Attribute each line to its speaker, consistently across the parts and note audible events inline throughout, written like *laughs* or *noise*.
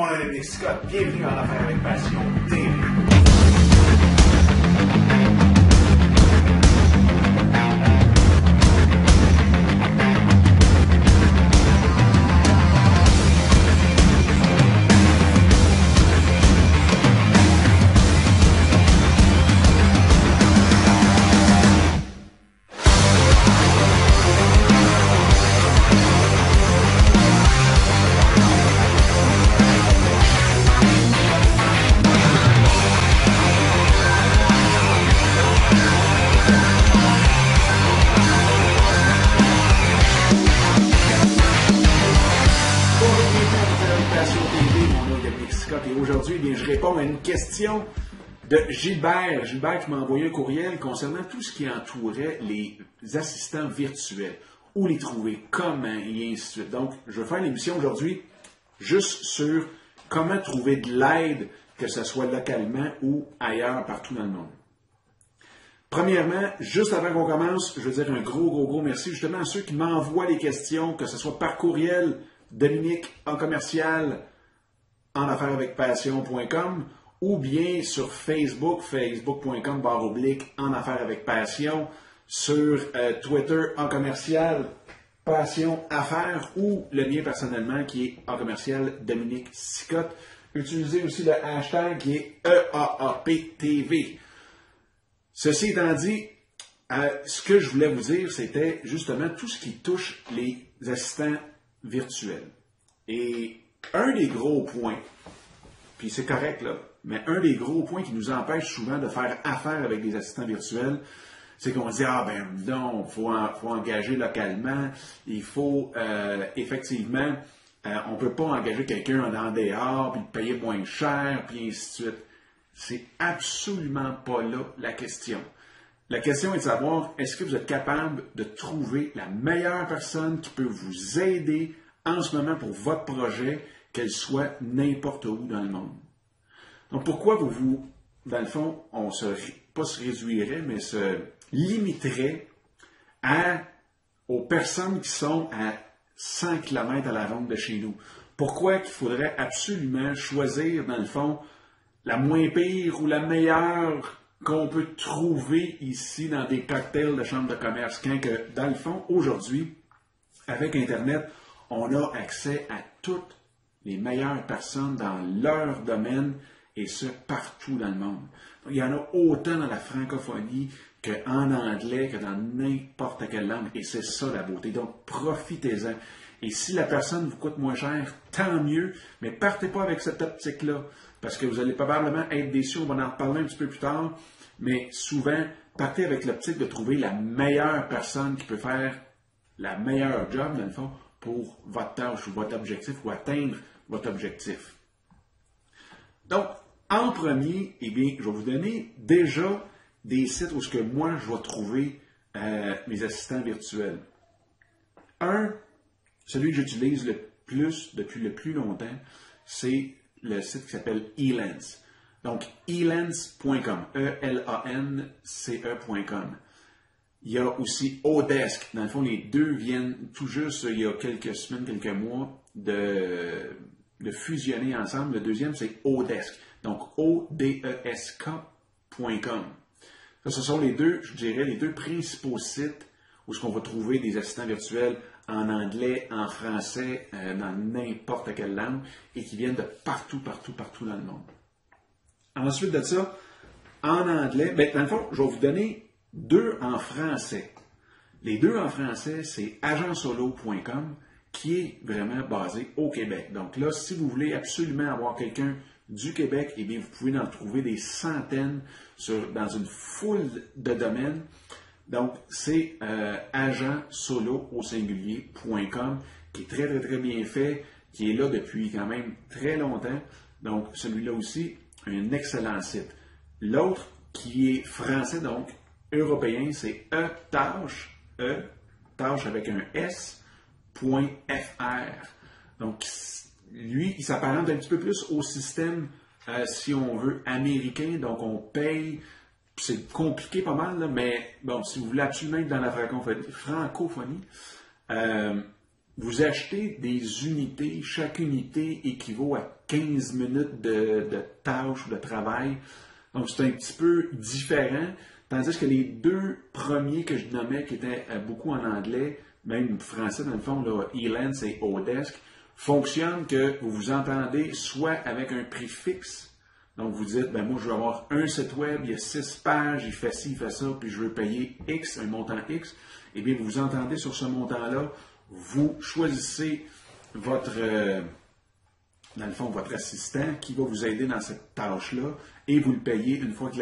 Speaker 1: Mon nom est Nick Scott. Bienvenue en Affaires avec Passion TV. À une question de Gilbert. Gilbert qui m'a envoyé un courriel concernant tout ce qui entourait les assistants virtuels. Où les trouver, comment? Et ainsi de suite. Donc, je vais faire l'émission aujourd'hui juste sur comment trouver de l'aide, que ce soit localement ou ailleurs, partout dans le monde. Premièrement, juste avant qu'on commence, je veux dire un gros, gros, gros merci justement à ceux qui m'envoient les questions, que ce soit par courriel, Dominique en commercial, en affaires avec passion.com ou bien sur Facebook, facebook.com barre oblique en affaires avec passion, sur euh, Twitter en commercial passion affaires ou le mien personnellement qui est en commercial Dominique Sicotte. Utilisez aussi le hashtag qui est EAAPTV. Ceci étant dit, euh, ce que je voulais vous dire, c'était justement tout ce qui touche les assistants virtuels. Et un des gros points, puis c'est correct là, mais un des gros points qui nous empêche souvent de faire affaire avec des assistants virtuels, c'est qu'on dit ah ben non, faut en- faut engager localement, il faut euh, effectivement, euh, on peut pas engager quelqu'un en dehors puis payer moins cher puis ainsi de suite. C'est absolument pas là la question. La question est de savoir, est-ce que vous êtes capable de trouver la meilleure personne qui peut vous aider en ce moment pour votre projet, qu'elle soit n'importe où dans le monde? Donc, pourquoi vous vous, dans le fond, on se, pas se réduirait, mais se limiterait à, aux personnes qui sont à 100 km à la ronde de chez nous? Pourquoi qu'il faudrait absolument choisir, dans le fond, la moins pire ou la meilleure qu'on peut trouver ici dans des cocktails de chambre de commerce. Quand que, dans le fond, aujourd'hui, avec Internet, on a accès à toutes les meilleures personnes dans leur domaine et ce, partout dans le monde. Il y en a autant dans la francophonie qu'en anglais, que dans n'importe quelle langue. Et c'est ça la beauté. Donc, profitez-en. Et si la personne vous coûte moins cher, tant mieux, mais partez pas avec cette optique-là, parce que vous allez probablement être déçu, on va en reparler un petit peu plus tard, mais souvent, partez avec l'optique de trouver la meilleure personne qui peut faire la meilleure job, dans le fond, pour votre tâche ou votre objectif, ou atteindre votre objectif. Donc, en premier, eh bien, je vais vous donner déjà des sites où ce que moi, je vais trouver euh, mes assistants virtuels. Un, celui que j'utilise le plus depuis le plus longtemps, c'est le site qui s'appelle Elance. Donc, elance.com, E E-L-A-N-C-E.com. Il y a aussi Odesk. Dans le fond, les deux viennent tout juste, il y a quelques semaines, quelques mois, de, fusionner ensemble. Le deuxième, c'est Odesk. Donc, O-D-E-S-K.com. Ça, ce sont les deux, je dirais, les deux principaux sites où ce qu'on va trouver des assistants virtuels en anglais, en français, euh, dans n'importe quelle langue, et qui viennent de partout, partout, partout dans le monde. Ensuite de ça, en anglais, ben, dans le fond, je vais vous donner deux en français. Les deux en français, c'est agentsolo.com, qui est vraiment basé au Québec. Donc là, si vous voulez absolument avoir quelqu'un du Québec, eh bien, vous pouvez en trouver des centaines dans une foule de domaines. Donc, c'est euh, agentsolo au singulier.com qui est très, très, très bien fait, qui est là depuis quand même très longtemps. Donc, celui-là aussi, un excellent site. L'autre, qui est français, donc européen, c'est e-tâche, e, tâche avec un S, point .fr. Donc, lui, il s'apparente un petit peu plus au système, euh, si on veut, américain. Donc, on paye c'est compliqué pas mal, mais bon, si vous voulez absolument être dans la francophonie, euh, vous achetez des unités, chaque unité équivaut à 15 minutes de, de tâches ou de travail. Donc, c'est un petit peu différent. Tandis que les deux premiers que je nommais, qui étaient euh, beaucoup en anglais, même français dans le fond, là, Elance et Odesk, fonctionnent que vous vous entendez soit avec un prix fixe. Donc, vous dites, ben moi, je veux avoir un site web, il y a six pages, il fait ci, il fait ça, puis je veux payer X, un montant X. Eh bien, vous vous entendez sur ce montant-là, vous choisissez votre, euh, dans le fond, votre assistant qui va vous aider dans cette tâche-là et vous le payez une fois que,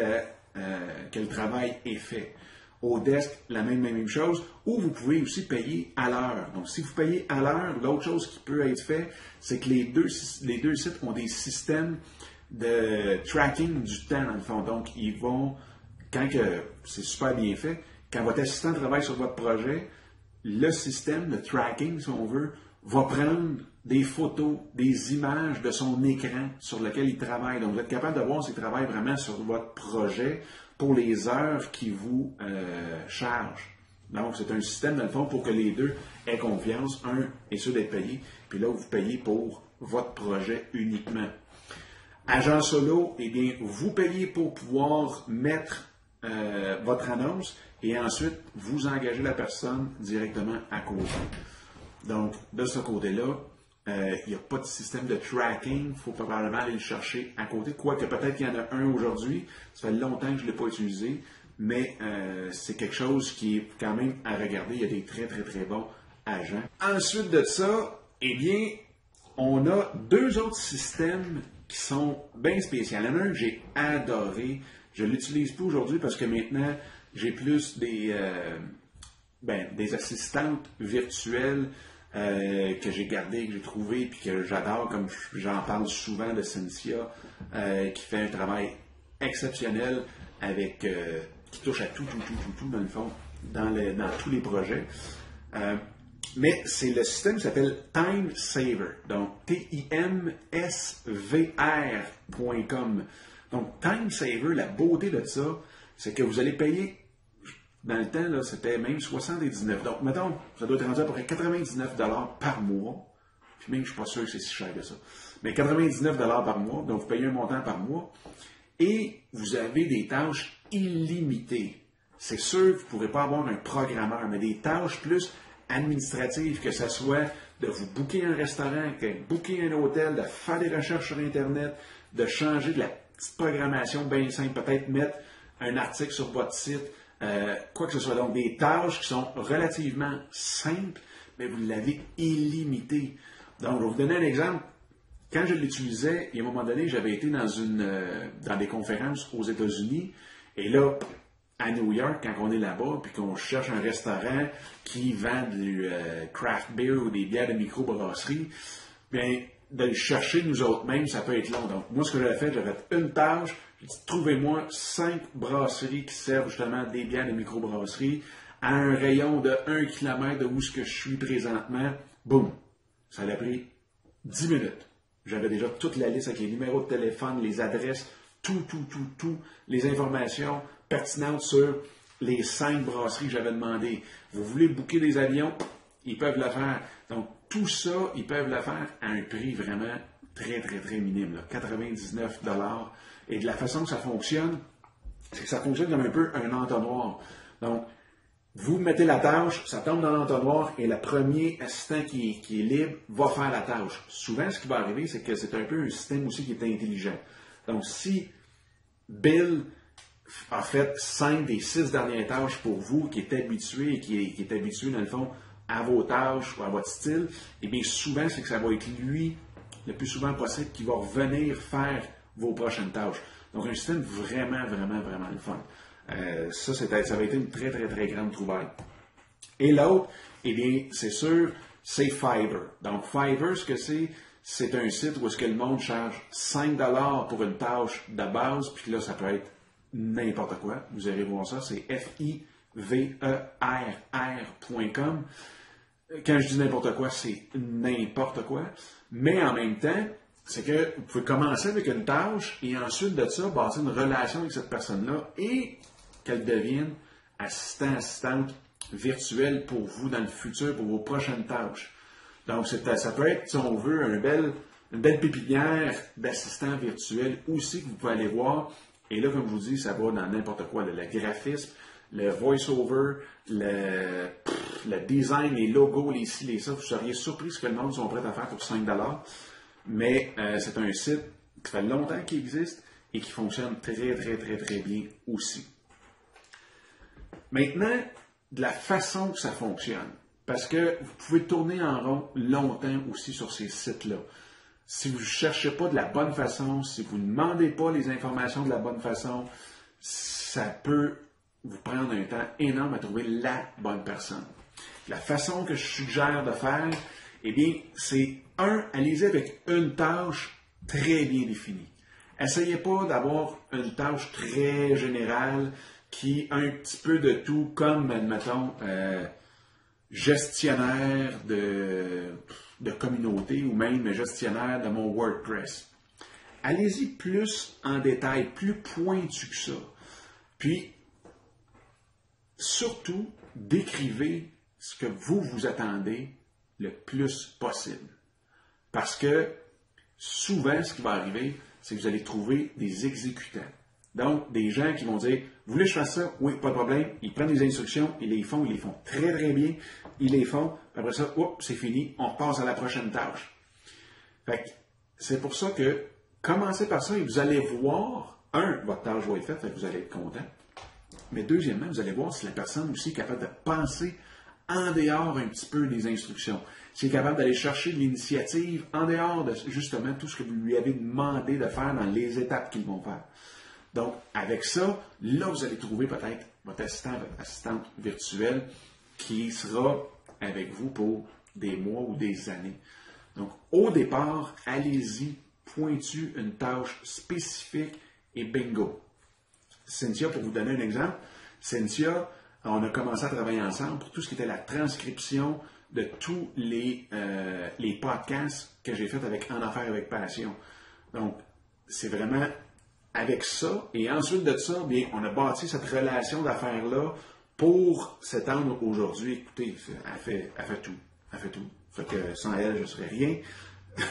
Speaker 1: euh, que le travail est fait. Au desk, la même, chose, ou vous pouvez aussi payer à l'heure. Donc, si vous payez à l'heure, l'autre chose qui peut être fait, c'est que les deux, les deux sites ont des systèmes de tracking du temps, dans le fond. Donc, ils vont, quand c'est super bien fait, quand votre assistant travaille sur votre projet, le système de tracking, si on veut, va prendre des photos, des images de son écran sur lequel il travaille. Donc, vous êtes capable de voir s'il travaille vraiment sur votre projet pour les heures qui vous euh, chargent. Donc, c'est un système, dans le fond, pour que les deux aient confiance. Un est sûr d'être payé, puis là, vous payez pour votre projet uniquement. Agent solo, eh bien, vous payez pour pouvoir mettre euh, votre annonce et ensuite, vous engagez la personne directement à côté. Donc, de ce côté-là, euh, il n'y a pas de système de tracking. Il faut probablement aller le chercher à côté. Quoique peut-être qu'il y en a un aujourd'hui. Ça fait longtemps que je ne l'ai pas utilisé. Mais euh, c'est quelque chose qui est quand même à regarder. Il y a des très, très, très bons agents. Ensuite de ça, eh bien, on a deux autres systèmes qui sont bien spéciaux. Il y en a un que j'ai adoré. Je ne l'utilise plus aujourd'hui parce que maintenant, j'ai plus des, euh, ben, des assistantes virtuelles euh, que j'ai gardées, que j'ai trouvées, puis que j'adore, comme j'en parle souvent de Cynthia, euh, qui fait un travail exceptionnel avec qui touche à tout, tout, tout, tout, tout, dans le fond, dans, dans tous les projets. mais c'est le système qui s'appelle Time Saver. Donc, T-I-M-S-V-R.com. Donc, Time Saver, la beauté de ça, c'est que vous allez payer, dans le temps, c'était même 79. Donc, mettons, ça doit être rendu à peu près 99 par mois. Puis même, je ne suis pas sûr que c'est si cher que ça. Mais 99 par mois, donc vous payez un montant par mois. Et vous avez des tâches illimitées. C'est sûr que vous ne pourrez pas avoir un programmeur, mais des tâches plus administratives, que ce soit de vous booker un restaurant, de booker un hôtel, de faire des recherches sur Internet, de changer de la petite programmation bien simple, peut-être mettre un article sur votre site, euh, quoi que ce soit. Donc, des tâches qui sont relativement simples, mais vous l'avez illimité. Donc, je vais vous donner un exemple. Quand je l'utilisais, à un moment donné, j'avais été dans, une, euh, dans des conférences aux États-Unis, et là, à New York, quand on est là-bas, puis qu'on cherche un restaurant qui vend du euh, craft beer ou des bières de microbrasserie, bien, de le chercher nous autres mêmes, ça peut être long. Donc, moi, ce que j'avais fait, j'avais fait une dit, trouvez-moi cinq brasseries qui servent justement des bières de microbrasserie à un rayon de 1 km de où ce que je suis présentement. Boum! Ça a pris 10 minutes. J'avais déjà toute la liste avec les numéros de téléphone, les adresses, tout, tout, tout, tout, les informations pertinentes sur les cinq brasseries que j'avais demandées. Vous voulez booker des avions? Ils peuvent le faire. Donc, tout ça, ils peuvent le faire à un prix vraiment très, très, très minime, 99 dollars. Et de la façon que ça fonctionne, c'est que ça fonctionne comme un peu un entonnoir. Donc, vous mettez la tâche, ça tombe dans l'entonnoir et le premier assistant qui est, libre va faire la tâche. Souvent, ce qui va arriver, c'est que c'est un peu un système aussi qui est intelligent. Donc, si Bill a fait cinq des six dernières tâches pour vous, qui est habitué et qui est, qui est habitué, dans le fond, à vos tâches ou à votre style, eh bien souvent, c'est que ça va être lui, le plus souvent possible, qui va revenir faire vos prochaines tâches. Donc, un système vraiment, vraiment, vraiment le fun. Euh, ça, ça va être une très, très, très grande trouvaille. Et l'autre, eh bien, c'est sûr, c'est Fiverr. Donc, Fiverr, ce que c'est, c'est un site où est-ce que le monde charge 5 dollars pour une tâche de base, puis là, ça peut être n'importe quoi. Vous allez voir ça, c'est F-I-V-E-R-R.com. Quand je dis n'importe quoi, c'est n'importe quoi. Mais en même temps, c'est que vous pouvez commencer avec une tâche et ensuite de ça, bâtir une relation avec cette personne-là et qu'elle devienne assistant, assistante virtuelle pour vous dans le futur, pour vos prochaines tâches. Donc, ça peut être, si on veut, un bel, une belle pépinière d'assistants virtuels aussi que vous pouvez aller voir. Et là, comme je vous dis, ça va dans n'importe quoi. Le, graphisme, le voice-over, le, le, design, les logos, les ci, les ça. Vous seriez surpris ce que le monde sont prêts à faire pour 5 Mais euh, c'est un site qui fait longtemps qu'il existe et qui fonctionne très, très, très, très bien aussi. Maintenant, de la façon que ça fonctionne, parce que vous pouvez tourner en rond longtemps aussi sur ces sites-là. Si vous ne cherchez pas de la bonne façon, si vous ne demandez pas les informations de la bonne façon, ça peut vous prendre un temps énorme à trouver la bonne personne. La façon que je suggère de faire, eh bien, c'est un, allez-y avec une tâche très bien définie. Essayez pas d'avoir une tâche très générale qui a un petit peu de tout, comme, admettons, euh, gestionnaire de, de communauté ou même gestionnaire de mon WordPress. Allez-y plus en détail, plus pointu que ça. Puis, surtout, décrivez ce que vous vous attendez le plus possible. Parce que souvent, ce qui va arriver, c'est que vous allez trouver des exécutants. Donc, des gens qui vont dire, vous voulez que je fasse ça? Oui, pas de problème. Ils prennent les instructions, ils les font, ils les font très, très bien. Ils les font. Après ça, c'est fini. On repasse à la prochaine tâche. c'est pour ça que commencez par ça et vous allez voir, un, votre tâche va être faite, vous allez être content. Mais deuxièmement, vous allez voir si la personne aussi est capable de penser en dehors un petit peu des instructions. Si elle est capable d'aller chercher l'initiative en dehors de justement tout ce que vous lui avez demandé de faire dans les étapes qu'ils vont faire. Donc, avec ça, là, vous allez trouver peut-être votre assistant, votre assistante virtuelle qui sera avec vous pour des mois ou des années. Donc, au départ, allez-y, pointu une tâche spécifique et bingo. Cynthia, pour vous donner un exemple, Cynthia, on a commencé à travailler ensemble pour tout ce qui était la transcription de tous les, euh, podcasts que j'ai faits avec En Affaires avec Passion. Donc, c'est vraiment avec ça, et ensuite de ça, bien, on a bâti cette relation d'affaires-là pour s'étendre aujourd'hui. Écoutez, elle fait, elle fait tout. Elle fait tout. Fait que sans elle, je ne serais rien. *laughs*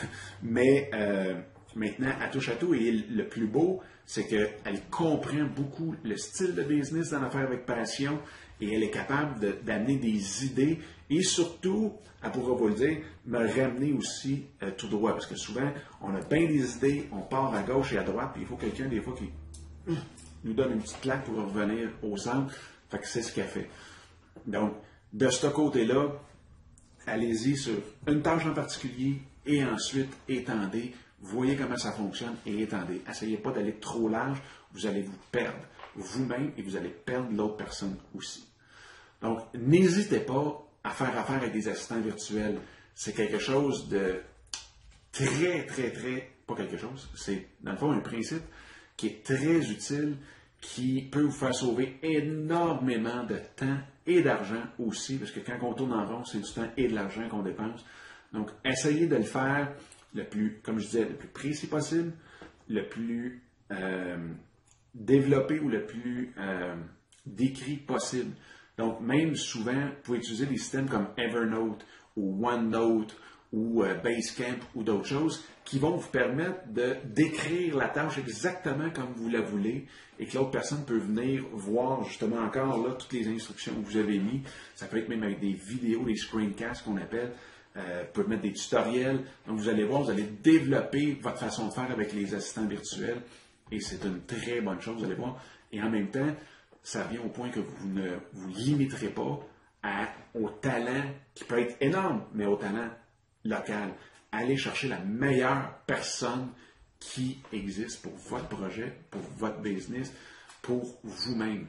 Speaker 1: Mais euh, maintenant, elle touche à tout. Et le plus beau, c'est qu'elle comprend beaucoup le style de business dans l'affaire avec passion et elle est capable d'amener des idées et surtout, elle pourra vous le dire, me ramener aussi euh, tout droit. Parce que souvent, on a bien des idées, on part à gauche et à droite, puis il faut quelqu'un, des fois, qui nous donne une petite claque pour revenir au centre. Fait que c'est ce qu'elle fait. Donc, de ce côté-là, allez-y sur une tâche en particulier et ensuite étendez. Voyez comment ça fonctionne et étendez. Essayez pas d'aller trop large, vous allez vous perdre vous-même et vous allez perdre l'autre personne aussi. Donc, n'hésitez pas à faire affaire avec des assistants virtuels. C'est quelque chose de très, très, très, pas quelque chose, c'est dans le fond un principe qui est très utile, qui peut vous faire sauver énormément de temps et d'argent aussi, parce que quand on tourne en rond, c'est du temps et de l'argent qu'on dépense. Donc, essayez de le faire le plus, comme je disais, le plus précis possible, le plus euh, développé ou le plus euh, décrit possible. Donc, même souvent, vous pouvez utiliser des systèmes comme Evernote ou OneNote ou euh, Basecamp ou d'autres choses qui vont vous permettre de décrire la tâche exactement comme vous la voulez et que l'autre personne peut venir voir justement encore là toutes les instructions que vous avez mis. Ça peut être même avec des vidéos, des screencasts qu'on appelle. Euh, pouvez mettre des tutoriels. Donc vous allez voir, vous allez développer votre façon de faire avec les assistants virtuels et c'est une très bonne chose, vous allez voir. Et en même temps, ça vient au point que vous ne vous limiterez pas au talent qui peut être énorme, mais au talent local. Allez chercher la meilleure personne qui existe pour votre projet, pour votre business, pour vous-même.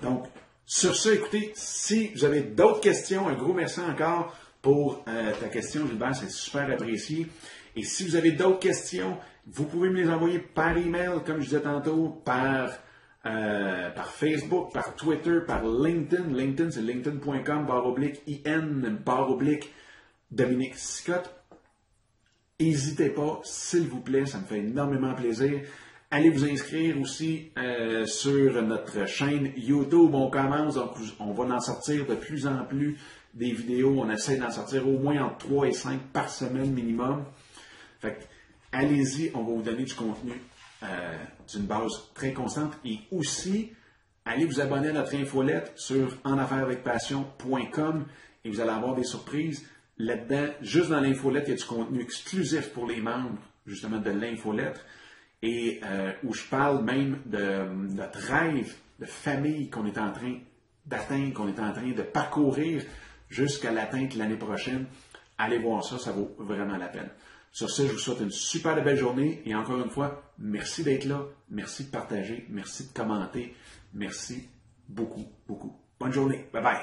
Speaker 1: Donc, sur ce, écoutez, si vous avez d'autres questions, un gros merci encore pour euh, ta question, Gilbert, c'est super apprécié. Et si vous avez d'autres questions, vous pouvez me les envoyer par email, comme je disais tantôt, par, euh, par Facebook, par Twitter, par LinkedIn. LinkedIn, c'est linkedin.com, barre oblique, IN, barre oblique, Dominique Scott. N'hésitez pas, s'il vous plaît, ça me fait énormément plaisir. Allez vous inscrire aussi euh, sur notre chaîne YouTube. On commence, donc on va en sortir de plus en plus des vidéos. On essaie d'en sortir au moins entre 3 et 5 par semaine minimum. Fait allez-y, on va vous donner du contenu euh, d'une base très constante. Et aussi, allez vous abonner à notre infolette sur enaffairesavecpassion.com et vous allez avoir des surprises. Là-dedans, juste dans l'infolette, il y a du contenu exclusif pour les membres, justement, de l'infolette. Et euh, où je parle même de notre rêve de famille qu'on est en train d'atteindre, qu'on est en train de parcourir jusqu'à l'atteinte l'année prochaine. Allez voir ça, ça vaut vraiment la peine. Sur ce, je vous souhaite une super belle journée et encore une fois, merci d'être là, merci de partager, merci de commenter, merci beaucoup, beaucoup. Bonne journée, bye bye.